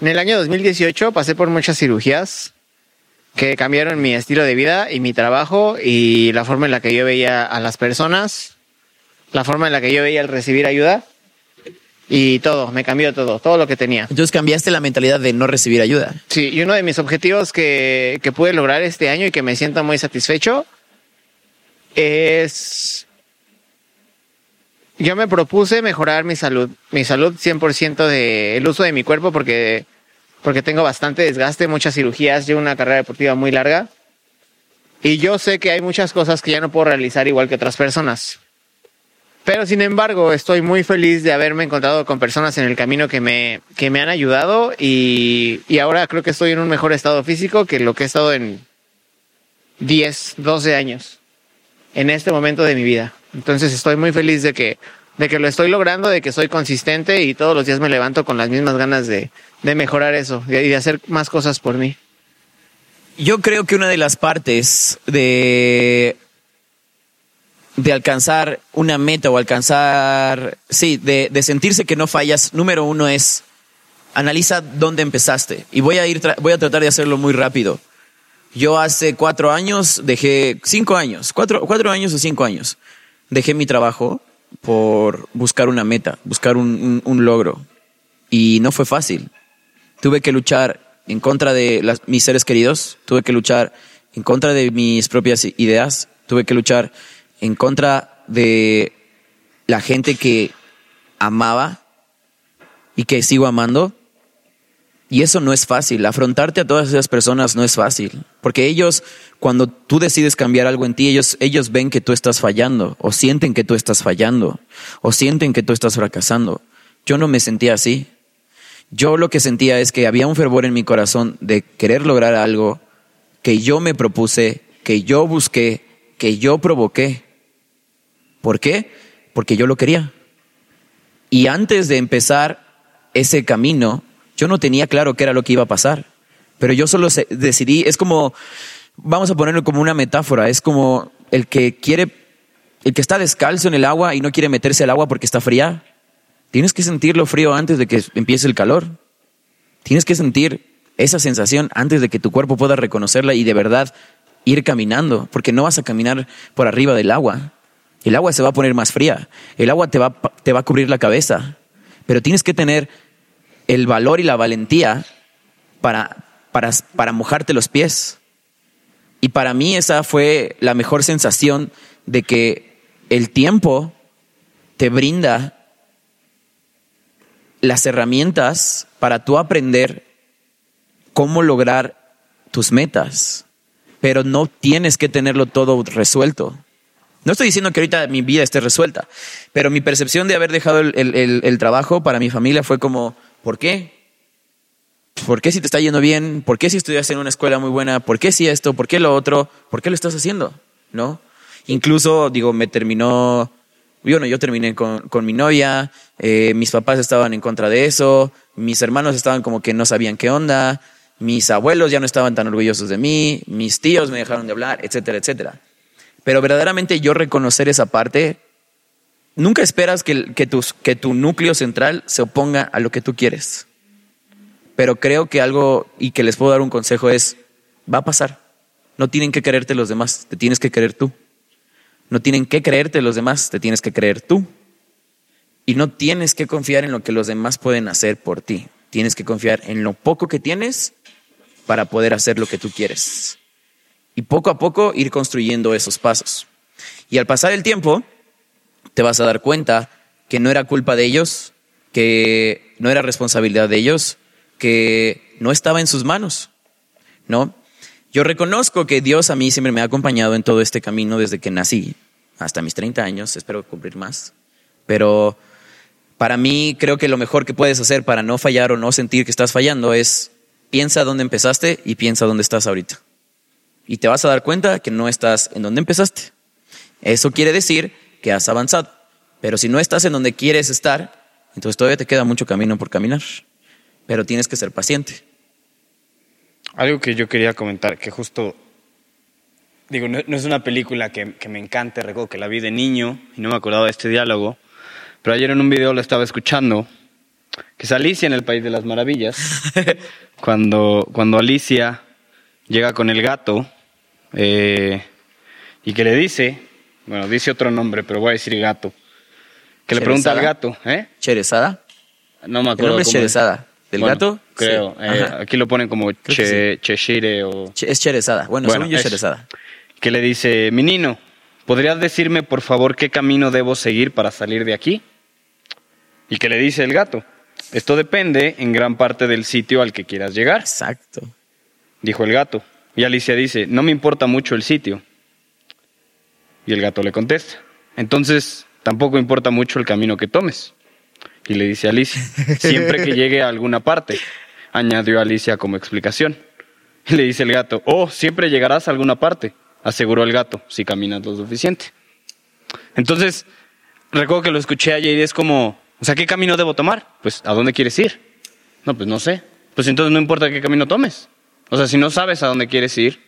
en el año 2018 pasé por muchas cirugías que cambiaron mi estilo de vida y mi trabajo y la forma en la que yo veía a las personas, la forma en la que yo veía el recibir ayuda y todo, me cambió todo, todo lo que tenía. Entonces cambiaste la mentalidad de no recibir ayuda. Sí, y uno de mis objetivos que, que pude lograr este año y que me siento muy satisfecho es... Yo me propuse mejorar mi salud, mi salud 100% de el uso de mi cuerpo porque, porque tengo bastante desgaste, muchas cirugías, llevo una carrera deportiva muy larga y yo sé que hay muchas cosas que ya no puedo realizar igual que otras personas. Pero sin embargo, estoy muy feliz de haberme encontrado con personas en el camino que me, que me han ayudado y, y ahora creo que estoy en un mejor estado físico que lo que he estado en 10, 12 años en este momento de mi vida. Entonces estoy muy feliz de que, de que lo estoy logrando, de que soy consistente y todos los días me levanto con las mismas ganas de, de mejorar eso y de hacer más cosas por mí. Yo creo que una de las partes de de alcanzar una meta o alcanzar, sí, de, de sentirse que no fallas, número uno es analiza dónde empezaste. Y voy a ir, voy a tratar de hacerlo muy rápido. Yo hace cuatro años dejé, cinco años, cuatro, cuatro años o cinco años, dejé mi trabajo por buscar una meta, buscar un, un- un logro. Y no fue fácil. Tuve que luchar en contra de las- mis seres queridos, tuve que luchar en contra de mis propias ideas, tuve que luchar en contra de la gente que amaba y que sigo amando. Y eso no es fácil. Afrontarte a todas esas personas no es fácil. Porque ellos, cuando tú decides cambiar algo en ti, ellos, ellos ven que tú estás fallando, o sienten que tú estás fallando, o sienten que tú estás fracasando. Yo no me sentía así. Yo lo que sentía es que había un fervor en mi corazón de querer lograr algo que yo me propuse, que yo busqué, que yo provoqué. ¿Por qué? Porque yo lo quería. Y antes de empezar ese camino, yo no tenía claro qué era lo que iba a pasar. Pero yo solo decidí, es como, vamos a ponerlo como una metáfora, es como el que quiere, el que está descalzo en el agua y no quiere meterse al agua porque está fría. Tienes que sentirlo frío antes de que empiece el calor. Tienes que sentir esa sensación antes de que tu cuerpo pueda reconocerla y de verdad ir caminando, porque no vas a caminar por arriba del agua. El agua se va a poner más fría, el agua te va, te va a cubrir la cabeza, pero tienes que tener el valor y la valentía para, para, para mojarte los pies. Y para mí esa fue la mejor sensación de que el tiempo te brinda las herramientas para tú aprender cómo lograr tus metas, pero no tienes que tenerlo todo resuelto. No estoy diciendo que ahorita mi vida esté resuelta, pero mi percepción de haber dejado el, el- trabajo para mi familia fue como, ¿por qué? ¿Por qué si te está yendo bien? ¿Por qué si estudias en una escuela muy buena? ¿Por qué si esto? ¿Por qué lo otro? ¿Por qué lo estás haciendo? ¿No? Incluso, digo, me terminó, bueno, yo terminé con, con mi novia, eh, mis papás estaban en contra de eso, mis hermanos estaban como que no sabían qué onda, mis abuelos ya no estaban tan orgullosos de mí, mis tíos me dejaron de hablar, etcétera, etcétera. Pero verdaderamente yo reconocer esa parte, nunca esperas que, que, tus- que tu núcleo central se oponga a lo que tú quieres. Pero creo que algo, y que les puedo dar un consejo, es, va a pasar. No tienen que creerte los demás, te tienes que creer tú. No tienen que creerte los demás, te tienes que creer tú. Y no tienes que confiar en lo que los demás pueden hacer por ti. Tienes que confiar en lo poco que tienes para poder hacer lo que tú quieres. Y poco a poco ir construyendo esos pasos. Y al pasar el tiempo, te vas a dar cuenta que no era culpa de ellos, que no era responsabilidad de ellos, que no estaba en sus manos, ¿no? Yo reconozco que Dios a mí siempre me ha acompañado en todo este camino desde que nací, hasta mis 30 años, espero cumplir más, pero para mí creo que lo mejor que puedes hacer para no fallar o no sentir que estás fallando es piensa dónde empezaste y piensa dónde estás ahorita. Y te vas a dar cuenta que no estás en donde empezaste. Eso quiere decir que has avanzado. Pero si no estás en donde quieres estar, entonces todavía te queda mucho camino por caminar. Pero tienes que ser paciente. Algo que yo quería comentar, que justo, digo, no, no es una película que, que me encante, recuerdo que la vi de niño y no me acordaba de este diálogo, pero ayer en un video lo estaba escuchando, que es Alicia en el País de las Maravillas, cuando, cuando Alicia llega con el gato eh, y que le dice, bueno, dice otro nombre, pero voy a decir gato, que le pregunta al gato, ¿eh? ¿Cherezada? No me El acuerdo. nombre es Cherezada. ¿Del Bueno, gato? Creo. Sí. eh, aquí lo ponen como che- Cheshire o... Che- Es Cherezada. Bueno, Bueno, según yo es- Cherezada. que le dice, Menino, ¿podrías decirme por favor qué camino debo seguir para salir de aquí? Y que le dice el gato, esto depende en gran parte del sitio al que quieras llegar, Exacto. dijo el gato. Y Alicia dice, no me importa mucho el sitio. Y el gato le contesta, entonces tampoco importa mucho el camino que tomes. Y le dice a Alicia, siempre que llegue a alguna parte, añadió Alicia como explicación. Y le dice el gato, oh, siempre llegarás a alguna parte, aseguró el gato, si caminas lo suficiente. Entonces, recuerdo que lo escuché ayer y es como, o sea, ¿qué camino debo tomar? Pues, ¿a dónde quieres ir? No, pues no sé. Pues entonces no importa qué camino tomes. O sea, si no sabes a dónde quieres ir,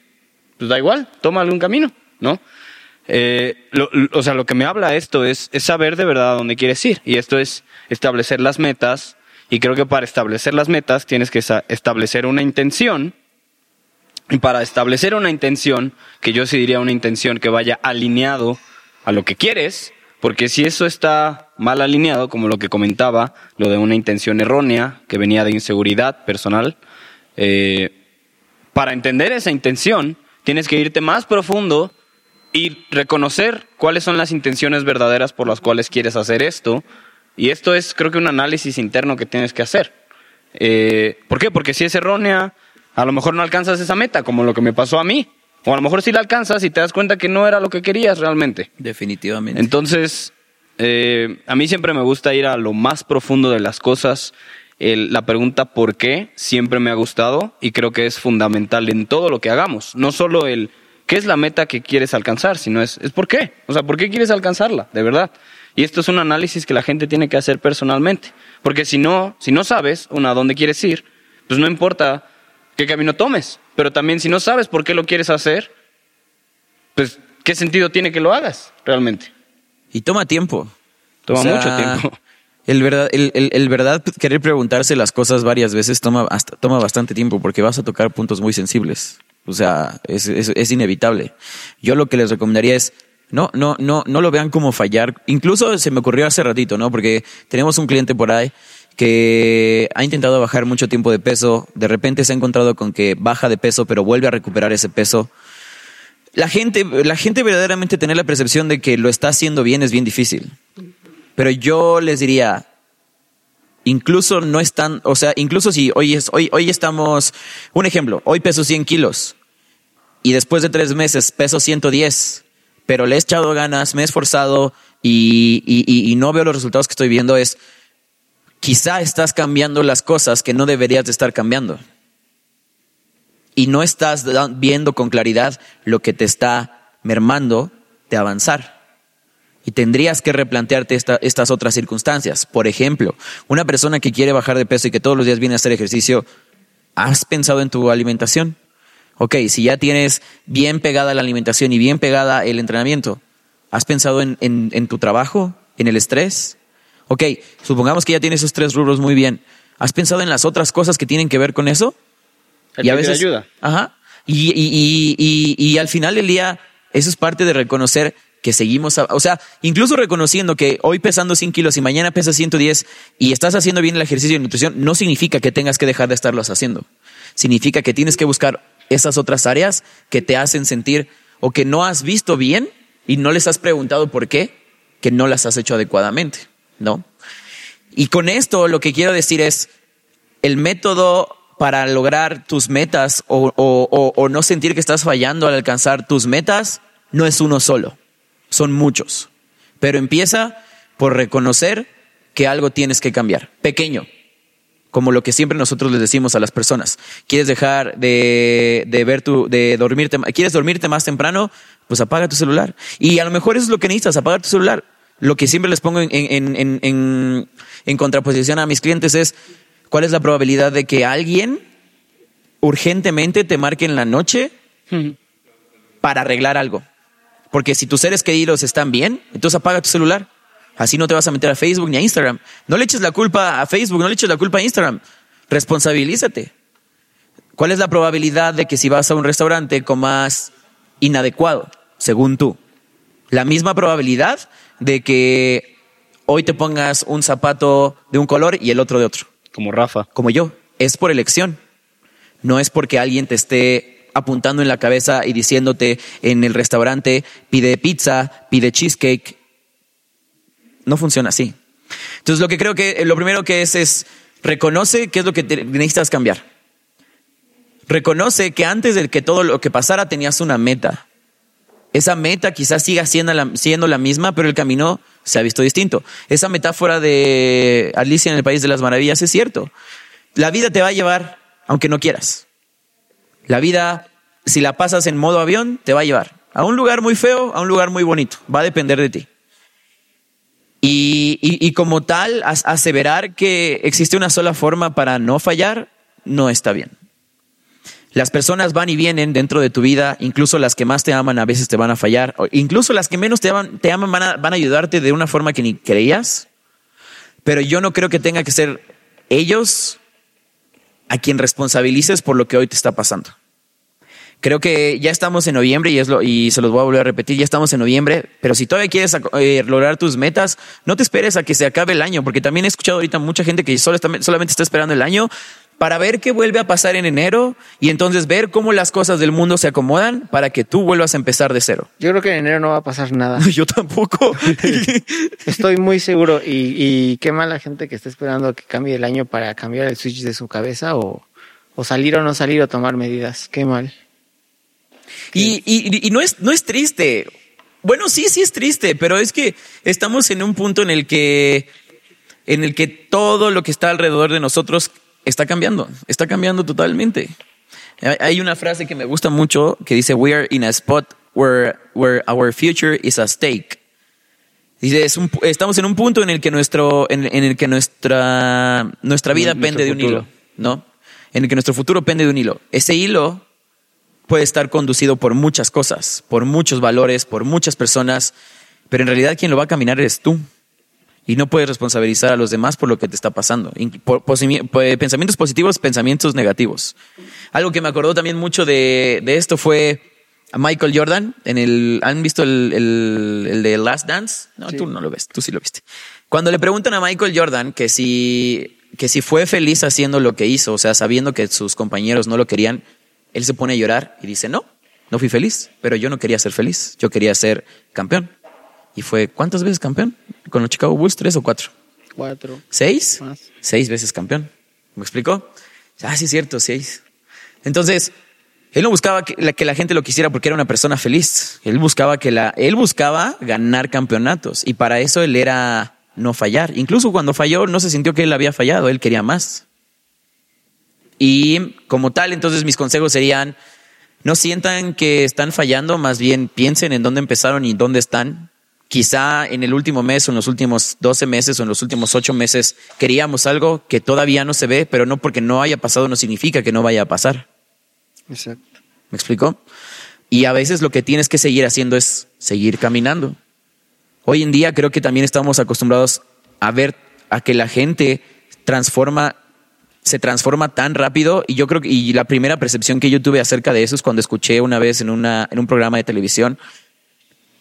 pues da igual, toma algún camino, ¿no? Eh, lo- o sea, lo que me habla esto es, es saber de verdad a dónde quieres ir. Y esto es establecer las metas. Y creo que para establecer las metas tienes que establecer una intención. Y para establecer una intención, que yo sí diría una intención que vaya alineado a lo que quieres, porque si eso está mal alineado, como lo que comentaba, lo de una intención errónea que venía de inseguridad personal, eh, para entender esa intención, tienes que irte más profundo y reconocer cuáles son las intenciones verdaderas por las cuales quieres hacer esto. Y esto es, creo que, un análisis interno que tienes que hacer. Eh, ¿Por qué? Porque si es errónea, a lo mejor no alcanzas esa meta, como lo que me pasó a mí. O a lo mejor sí la alcanzas y te das cuenta que no era lo que querías realmente. Definitivamente. Entonces, eh, a mí siempre me gusta ir a lo más profundo de las cosas. El- la pregunta por qué siempre me ha gustado y creo que es fundamental en todo lo que hagamos. No solo el qué es la meta que quieres alcanzar, sino es, es por qué. O sea, ¿por qué quieres alcanzarla? De verdad. Y esto es un análisis que la gente tiene que hacer personalmente. Porque si no, si no sabes, una, a dónde quieres ir, pues no importa qué camino tomes. Pero también si no sabes por qué lo quieres hacer, pues qué sentido tiene que lo hagas realmente. Y toma tiempo. Toma O sea, mucho tiempo. El verdad, el, el- el verdad querer preguntarse las cosas varias veces toma, hasta- toma bastante tiempo porque vas a tocar puntos muy sensibles. O sea, es, es- inevitable. Yo lo que les recomendaría es no, no, no, no lo vean como fallar. Incluso se me ocurrió hace ratito, ¿no? Porque tenemos un cliente por ahí que ha intentado bajar mucho tiempo de peso. De repente se ha encontrado con que baja de peso, pero vuelve a recuperar ese peso. La gente, la gente verdaderamente tener la percepción de que lo está haciendo bien es bien difícil. Pero yo les diría, incluso no están, o sea, incluso si hoy es, hoy, hoy estamos, un ejemplo, hoy peso 100 kilos y después de tres meses peso 110, pero le he echado ganas, me he esforzado y, y- no veo los resultados que estoy viendo, es quizá estás cambiando las cosas que no deberías de estar cambiando. Y no estás viendo con claridad lo que te está mermando de avanzar. Y tendrías que replantearte esta- estas otras circunstancias. Por ejemplo, una persona que quiere bajar de peso y que todos los días viene a hacer ejercicio, ¿has pensado en tu alimentación? Ok, si ya tienes bien pegada la alimentación y bien pegada el entrenamiento, ¿has pensado en, en- en tu trabajo? ¿En el estrés? Ok, supongamos que ya tienes esos tres rubros muy bien. ¿Has pensado en las otras cosas que tienen que ver con eso? El pedir ayuda. Ajá. Y, y, y, y, y al final del día, eso es parte de reconocer que seguimos, a- o sea, incluso reconociendo que hoy pesando 100 kilos y mañana pesas 110 y estás haciendo bien el ejercicio de nutrición, no significa que tengas que dejar de estarlos haciendo. Significa que tienes que buscar esas otras áreas que te hacen sentir o que no has visto bien y no les has preguntado por qué, que no las has hecho adecuadamente, ¿no? Y con esto lo que quiero decir es, el método para lograr tus metas o, o- o- o no sentir que estás fallando al alcanzar tus metas no es uno solo, son muchos. Pero empieza por reconocer que algo tienes que cambiar, pequeño, como lo que siempre nosotros les decimos a las personas. ¿Quieres dejar de, de ver tu, de dormirte, quieres dormirte más temprano? Pues apaga tu celular. Y a lo mejor eso es lo que necesitas, apagar tu celular. Lo que siempre les pongo en, en, en, en, en contraposición a mis clientes es, ¿cuál es la probabilidad de que alguien urgentemente te marque en la noche para arreglar algo? Porque si tus seres queridos están bien, entonces apaga tu celular. Así no te vas a meter a Facebook ni a Instagram. No le eches la culpa a Facebook, no le eches la culpa a Instagram. Responsabilízate. ¿Cuál es la probabilidad de que si vas a un restaurante comas inadecuado, según tú? La misma probabilidad de que hoy te pongas un zapato de un color y el otro de otro, Como Rafa. como yo. Es por elección. No es porque alguien te esté apuntando en la cabeza y diciéndote en el restaurante, pide pizza, pide cheesecake. No funciona así. Entonces lo que creo que lo primero que es es reconoce qué es lo que necesitas cambiar. Reconoce que antes de que todo lo que pasara tenías una meta. Esa meta quizás siga siendo la, siendo la misma, pero el camino se ha visto distinto. Esa metáfora de Alicia en el País de las Maravillas es cierto. La vida te va a llevar aunque no quieras. La vida, si la pasas en modo avión, te va a llevar a un lugar muy feo, a un lugar muy bonito. Va a depender de ti. Y, y- y como tal, as- aseverar que existe una sola forma para no fallar, no está bien. Las personas van y vienen dentro de tu vida, incluso las que más te aman a veces te van a fallar, incluso las que menos te aman, te aman van, a, van a ayudarte de una forma que ni creías, pero yo no creo que tenga que ser ellos a quien responsabilices por lo que hoy te está pasando. Creo que ya estamos en noviembre y, es lo, y se los voy a volver a repetir, ya estamos en noviembre, pero si todavía quieres eh, lograr tus metas, no te esperes a que se acabe el año, porque también he escuchado ahorita mucha gente que solo está- solamente está esperando el año para ver qué vuelve a pasar en enero y entonces ver cómo las cosas del mundo se acomodan para que tú vuelvas a empezar de cero. Yo creo que en enero no va a pasar nada. Yo tampoco. Estoy muy seguro. Y, y qué mala gente que está esperando que cambie el año para cambiar el switch de su cabeza o, o salir o no salir o tomar medidas. Qué mal. Y, y- y no, es, no es triste. Bueno, sí, sí es triste, pero es que estamos en un punto en el que, en el que todo lo que está alrededor de nosotros está cambiando, está cambiando totalmente. Hay- una frase que me gusta mucho que dice, we are in a spot where, where our future is a stake. Dice, es un estamos en un punto en el que nuestro, en, en el que nuestra, nuestra vida pende de un hilo, ¿no? en el que nuestro futuro pende de un hilo. Ese hilo puede estar conducido por muchas cosas, por muchos valores, por muchas personas, pero en realidad quien lo va a caminar eres tú. Y no puedes responsabilizar a los demás por lo que te está pasando. Por, pensamientos positivos, pensamientos negativos. Algo que me acordó también mucho de, de esto fue a Michael Jordan en el. ¿Han visto el, el, de Last Dance? No, tú no lo ves, tú sí lo viste. Cuando le preguntan a Michael Jordan que si, que si fue feliz haciendo lo que hizo, o sea, sabiendo que sus compañeros no lo querían, él se pone a llorar y dice: No, no fui feliz, pero yo no quería ser feliz, yo quería ser campeón. Y fue, ¿cuántas veces campeón? ¿Con los Chicago Bulls? ¿Tres o cuatro? Cuatro. ¿Seis? Seis veces campeón. ¿Me explicó? Ah, sí, es cierto, seis. Entonces, él no buscaba que la, que la, gente lo quisiera porque era una persona feliz. Él buscaba que la, él buscaba ganar campeonatos y para eso él era no fallar. Incluso cuando falló no se sintió que él había fallado, él quería más. Y como tal, entonces mis consejos serían, no sientan que están fallando, más bien piensen en dónde empezaron y dónde están. Quizá en el último mes o en los últimos 12 meses o en los últimos 8 meses queríamos algo que todavía no se ve, pero no porque no haya pasado no significa que no vaya a pasar. Exacto. ¿Me explico? Y a veces lo que tienes que seguir haciendo es seguir caminando. Hoy en día creo que también estamos acostumbrados a ver a que la gente transforma, se transforma tan rápido y yo creo que, y la primera percepción que yo tuve acerca de eso es cuando escuché una vez en, una, en un programa de televisión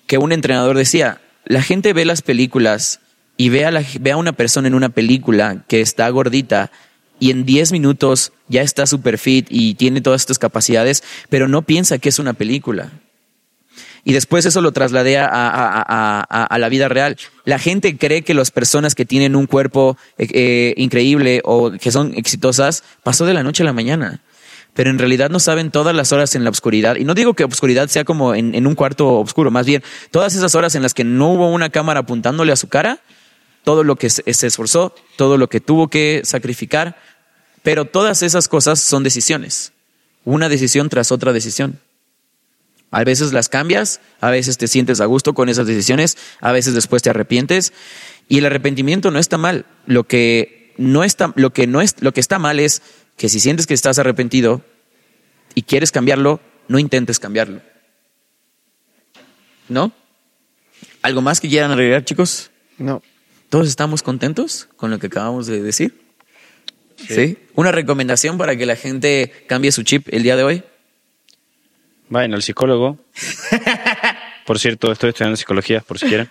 que un entrenador decía, la gente ve las películas y ve a, la, ve a una persona en una película que está gordita y en 10 minutos ya está super fit y tiene todas estas capacidades, pero no piensa que es una película. Y después eso lo trasladé a, la vida real. La gente cree que las personas que tienen un cuerpo eh, eh, increíble o que son exitosas pasó de la noche a la mañana. Pero en realidad no saben todas las horas en la oscuridad. Y no digo que oscuridad sea como en, en un cuarto oscuro, más bien todas esas horas en las que no hubo una cámara apuntándole a su cara, todo lo que se esforzó, todo lo que tuvo que sacrificar, pero todas esas cosas son decisiones, una decisión tras otra decisión. A veces las cambias, a veces te sientes a gusto con esas decisiones, a veces después te arrepientes y el arrepentimiento no está mal. Lo que no está, lo que no es, lo que está mal es que si sientes que estás arrepentido y quieres cambiarlo, no intentes cambiarlo. ¿No? ¿Algo más que quieran agregar, chicos? No. ¿Todos estamos contentos con lo que acabamos de decir? Sí. ¿Una recomendación para que la gente cambie su chip el día de hoy? Vayan al psicólogo. por cierto, estoy estudiando psicología, por si quieren.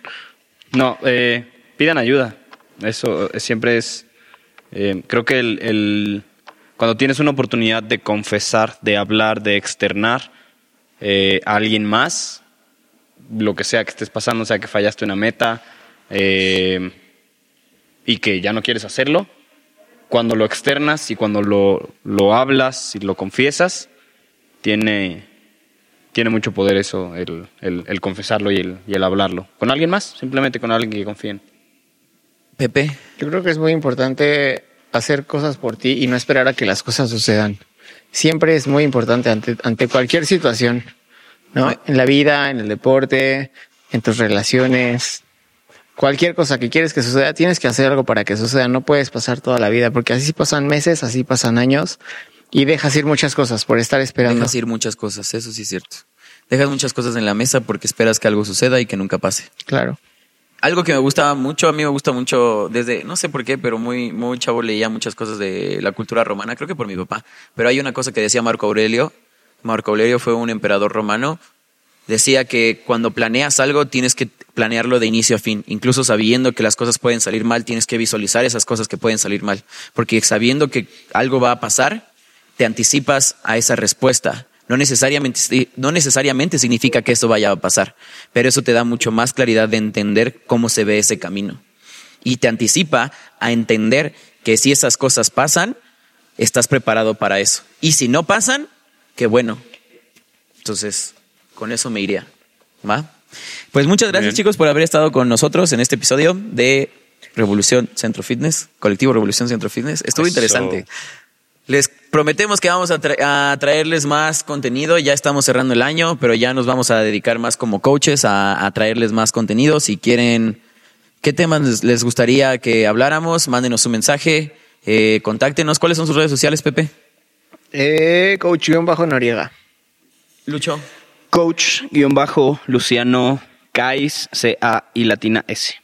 No, eh, pidan ayuda. Eso siempre es. Eh, creo que el, cuando tienes una oportunidad de confesar, de hablar, de externar eh, a alguien más, lo que sea que estés pasando, sea que fallaste una meta y que ya no quieres hacerlo, cuando lo externas y cuando lo, lo hablas y lo confiesas, tiene, tiene mucho poder eso, el, el, confesarlo y el, y el hablarlo. ¿Con alguien más? Simplemente con alguien que confíen. Pepe. Yo creo que es muy importante hacer cosas por ti y no esperar a que las cosas sucedan. Siempre es muy importante ante, ante cualquier situación, ¿no? En la vida, en el deporte, en tus relaciones, cualquier cosa que quieres que suceda, tienes que hacer algo para que suceda. No puedes pasar toda la vida, porque así pasan meses, así pasan años y dejas ir muchas cosas por estar esperando. Dejas ir muchas cosas, eso sí es cierto. Dejas muchas cosas en la mesa porque esperas que algo suceda y que nunca pase. Claro. Algo que me gusta mucho, a mí me gusta mucho desde, no sé por qué, pero muy, muy chavo leía muchas cosas de la cultura romana, creo que por mi papá. Pero hay una cosa que decía Marco Aurelio. Marco Aurelio fue un emperador romano decía que cuando planeas algo tienes que planearlo de inicio a fin, incluso sabiendo que las cosas pueden salir mal, tienes que visualizar esas cosas que pueden salir mal, porque sabiendo que algo va a pasar, te anticipas a esa respuesta. No necesariamente, no necesariamente significa que eso vaya a pasar, pero eso te da mucho más claridad de entender cómo se ve ese camino. Y te anticipa a entender que si esas cosas pasan, estás preparado para eso. Y si no pasan, qué bueno. Entonces, con eso me iría. ¿Va? Pues muchas gracias chicos por haber estado con nosotros en este episodio de Revolución Centro Fitness, colectivo Revolución Centro Fitness. Estuvo interesante. Les prometemos que vamos a, traerles más contenido. Ya estamos cerrando el año, pero ya nos vamos a dedicar más como coaches a, traerles más contenido. Si quieren, ¿qué temas les, gustaría que habláramos? Mándenos un mensaje, eh, contáctenos. ¿Cuáles son sus redes sociales, Pepe? Eh, Coach-Noriega. Lucho. Coach-Luciano Cais, C-A y latina S.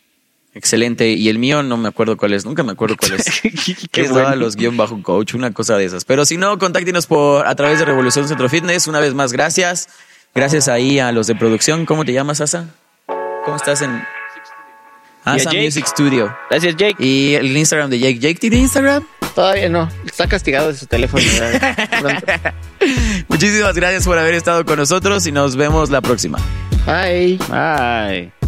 Excelente. Y el mío no me acuerdo cuál es. Nunca me acuerdo cuál es. Qué es bueno. los guion bajo coach, una cosa de esas. Pero si no, contáctenos por a través de Revolución Centro Fitness. Una vez más, gracias. Gracias ahí a los de producción. ¿Cómo te llamas, Asa? ¿Cómo estás en Asa. Music Studio? Gracias, Jake. Y el Instagram de Jake. ¿Jake tiene Instagram? Todavía no. Está castigado de su teléfono. Muchísimas gracias por haber estado con nosotros y nos vemos la próxima. Bye. Bye.